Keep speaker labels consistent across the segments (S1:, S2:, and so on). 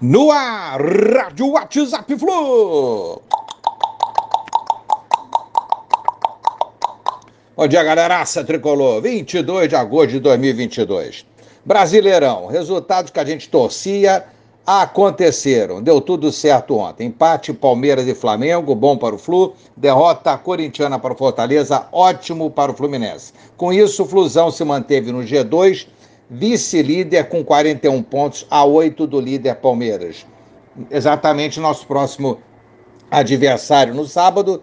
S1: No ar, Rádio WhatsApp Flu. Bom dia, galeraça tricolor. 22 de agosto de 2022. Brasileirão, resultados que a gente torcia aconteceram. Deu tudo certo ontem. Empate Palmeiras e Flamengo, bom para o Flu. Derrota corintiana para o Fortaleza, ótimo para o Fluminense. Com isso, o Flusão se manteve no G2 vice-líder com 41 pontos a 8 do líder Palmeiras. Exatamente nosso próximo adversário no sábado.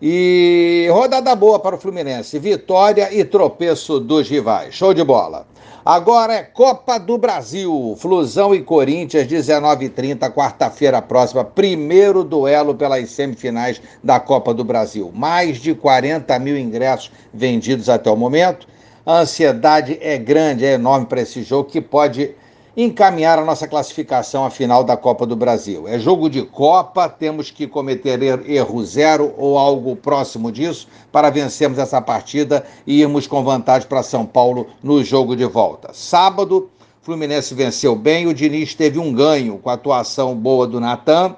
S1: E rodada boa para o Fluminense. Vitória e tropeço dos rivais. Show de bola. Agora é Copa do Brasil. Flusão e Corinthians, 19h30, quarta-feira próxima. Primeiro duelo pelas semifinais da Copa do Brasil. Mais de 40 mil ingressos vendidos até o momento. A ansiedade é grande, é enorme para esse jogo que pode encaminhar a nossa classificação à final da Copa do Brasil. É jogo de Copa, temos que cometer er-, erro zero ou algo próximo disso para vencermos essa partida e irmos com vantagem para São Paulo no jogo de volta. Sábado, Fluminense venceu bem, o Diniz teve um ganho com a atuação boa do Natan,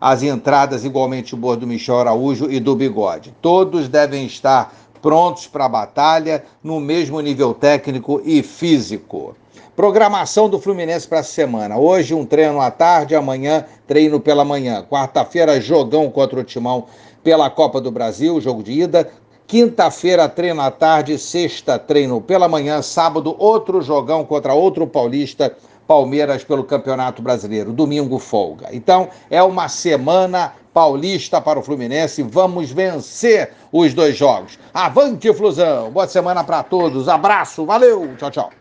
S1: as entradas igualmente boas do Michel Araújo e do Bigode. Todos devem estar prontos para a batalha, no mesmo nível técnico e físico. Programação do Fluminense para a semana. Hoje um treino à tarde, amanhã treino pela manhã. Quarta-feira, jogão contra o Timão pela Copa do Brasil, jogo de ida. Quinta-feira, treino à tarde. Sexta, treino pela manhã. Sábado, outro jogão contra outro paulista Palmeiras pelo Campeonato Brasileiro. Domingo, folga. Então, é uma semana paulista para o Fluminense. Vamos vencer os dois jogos. Avante, Flusão! Boa semana para todos. Abraço, valeu, tchau, tchau.